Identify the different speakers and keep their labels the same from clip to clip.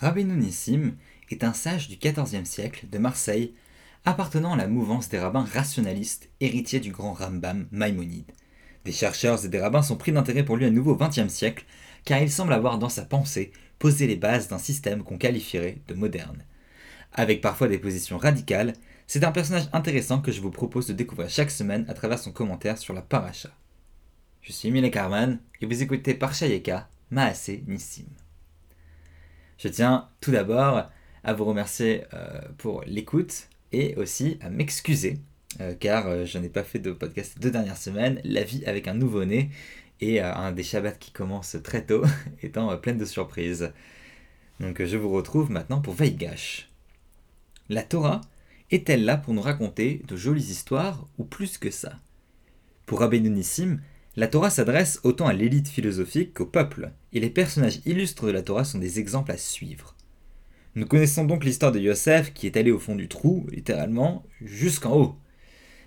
Speaker 1: Rabbeinu Nissim est un sage du XIVe siècle de Marseille, appartenant à la mouvance des rabbins rationalistes, héritiers du grand Rambam Maïmonide. Des chercheurs et des rabbins sont pris d'intérêt pour lui à nouveau au XXe siècle, car il semble avoir dans sa pensée posé les bases d'un système qu'on qualifierait de moderne. Avec parfois des positions radicales, c'est un personnage intéressant que je vous propose de découvrir chaque semaine à travers son commentaire sur la paracha. Je suis Emile Carman et vous écoutez Parshayeka, Maase Nissim. Je tiens tout d'abord à vous remercier euh, pour l'écoute et aussi à m'excuser euh, car euh, je n'ai pas fait de podcast deux dernières semaines, la vie avec un nouveau-né et un des Shabbats qui commence très tôt étant pleine de surprises. Donc je vous retrouve maintenant pour Veigash. La Torah est-elle là pour nous raconter de jolies histoires ou plus que ça? Pour Rabbeinu Nissim, la Torah s'adresse autant à l'élite philosophique qu'au peuple, et les personnages illustres de la Torah sont des exemples à suivre. Nous connaissons donc l'histoire de Yosef qui est allé au fond du trou, littéralement, jusqu'en haut.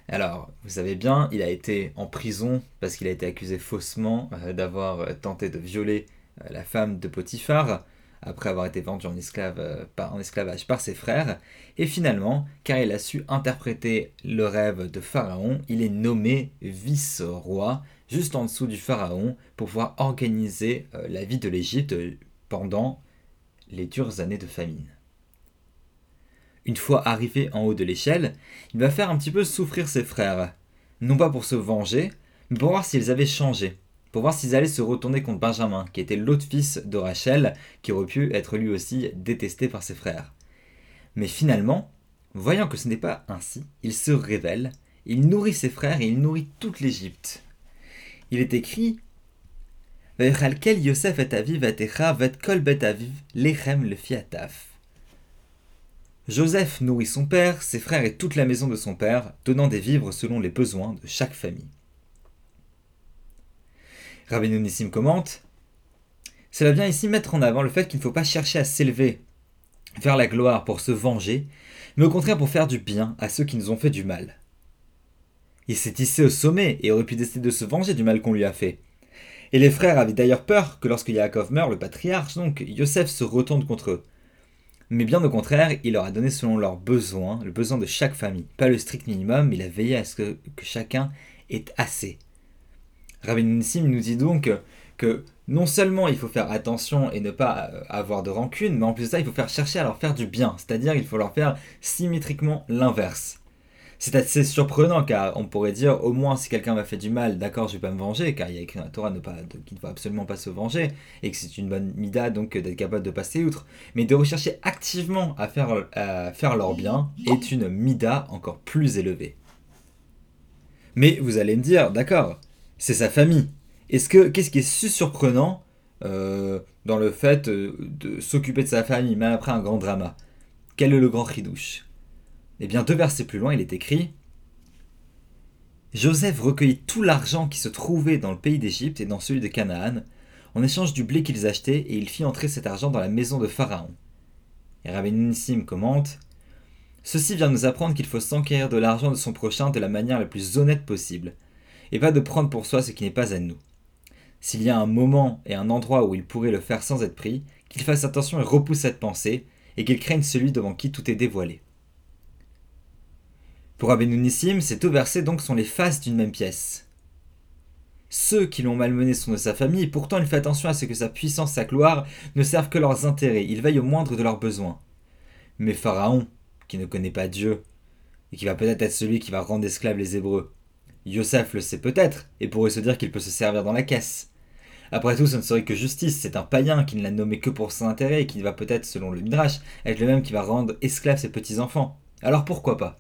Speaker 1: Alors, vous savez bien, il a été en prison parce qu'il a été accusé faussement euh, d'avoir euh, tenté de violer euh, la femme de Potiphar, après avoir été vendu en, en esclavage par ses frères, et finalement, car il a su interpréter le rêve de Pharaon, il est nommé vice-roi, juste en dessous du pharaon pour pouvoir organiser euh, la vie de l'Égypte pendant les dures années de famine. Une fois arrivé en haut de l'échelle, il va faire un petit peu souffrir ses frères, non pas pour se venger, mais pour voir s'ils avaient changé, pour voir s'ils allaient se retourner contre Benjamin, qui était l'autre fils de Rachel, qui aurait pu être lui aussi détesté par ses frères. Mais finalement, voyant que ce n'est pas ainsi, il se révèle, il nourrit ses frères et il nourrit toute l'Égypte il est écrit Yosef kol bet lechem le fiataf. Joseph nourrit son père, ses frères et toute la maison de son père, donnant des vivres selon les besoins de chaque famille. Rabbi Nissim commente Cela vient ici mettre en avant le fait qu'il ne faut pas chercher à s'élever vers la gloire pour se venger, mais au contraire pour faire du bien à ceux qui nous ont fait du mal. Il s'est hissé au sommet et aurait pu décider de se venger du mal qu'on lui a fait. Et les frères avaient d'ailleurs peur que lorsque Yaakov meurt, le patriarche, donc, Yosef se retourne contre eux. Mais bien au contraire, il leur a donné selon leurs besoins, le besoin de chaque famille. Pas le strict minimum, il a veillé à ce que, chacun ait assez. Rabbi Nissim nous dit donc que non seulement il faut faire attention et ne pas euh, avoir de rancune, mais en plus de ça, il faut faire chercher à leur faire du bien. C'est-à-dire, il faut leur faire symétriquement l'inverse. C'est assez surprenant car on pourrait dire au moins si quelqu'un m'a fait du mal, d'accord, je vais pas me venger car il y a écrit dans la Torah ne pas, qu'il ne faut absolument pas se venger et que c'est une bonne mida donc d'être capable de passer outre. Mais de rechercher activement à faire, faire leur bien est une mida encore plus élevée. Mais vous allez me dire, d'accord, c'est sa famille. Est-ce que qu'est-ce qui est si surprenant euh, dans le fait euh, de s'occuper de sa famille même après un grand drama? Quel est le grand ridouche eh bien, deux versets plus loin, il est écrit Joseph recueillit tout l'argent qui se trouvait dans le pays d'Égypte et dans celui de Canaan, en échange du blé qu'ils achetaient, et il fit entrer cet argent dans la maison de Pharaon. Et Rabbi Nissim commente Ceci vient nous apprendre qu'il faut s'enquérir de l'argent de son prochain de la manière la plus honnête possible, et pas de prendre pour soi ce qui n'est pas à nous. S'il y a un moment et un endroit où il pourrait le faire sans être pris, qu'il fasse attention et repousse cette pensée, et qu'il craigne celui devant qui tout est dévoilé. Pour Nissim, ces deux versets donc sont les faces d'une même pièce. Ceux qui l'ont malmené sont de sa famille, et pourtant il fait attention à ce que sa puissance, sa gloire ne servent que leurs intérêts, il veille au moindre de leurs besoins. Mais Pharaon, qui ne connaît pas Dieu, et qui va peut-être être celui qui va rendre esclaves les Hébreux, Yosef le sait peut-être, et pourrait se dire qu'il peut se servir dans la caisse. Après tout, ce ne serait que justice, c'est un païen qui ne l'a nommé que pour son intérêt et qui va peut-être, selon le Midrash, être le même qui va rendre esclaves ses petits-enfants. Alors pourquoi pas?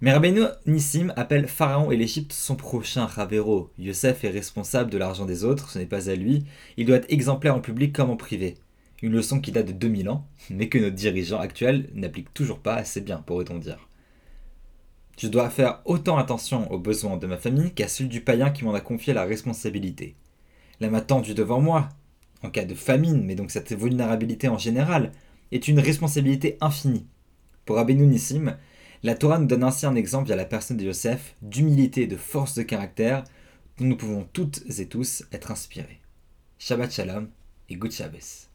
Speaker 1: Mais Rabbeinu Nissim appelle Pharaon et l'Égypte son prochain Ravero. Yosef est responsable de l'argent des autres, ce n'est pas à lui. Il doit être exemplaire en public comme en privé. Une leçon qui date de 2000 ans, mais que nos dirigeants actuels n'appliquent toujours pas assez bien, pourrait-on dire. Je dois faire autant attention aux besoins de ma famille qu'à celui du païen qui m'en a confié la responsabilité. La m'a tendu devant moi, en cas de famine, mais donc cette vulnérabilité en général, est une responsabilité infinie. Pour Rabbeinu Nissim, la Torah nous donne ainsi un exemple à la personne de Yosef d'humilité et de force de caractère dont nous pouvons toutes et tous être inspirés. Shabbat Shalom et Good Shabbos.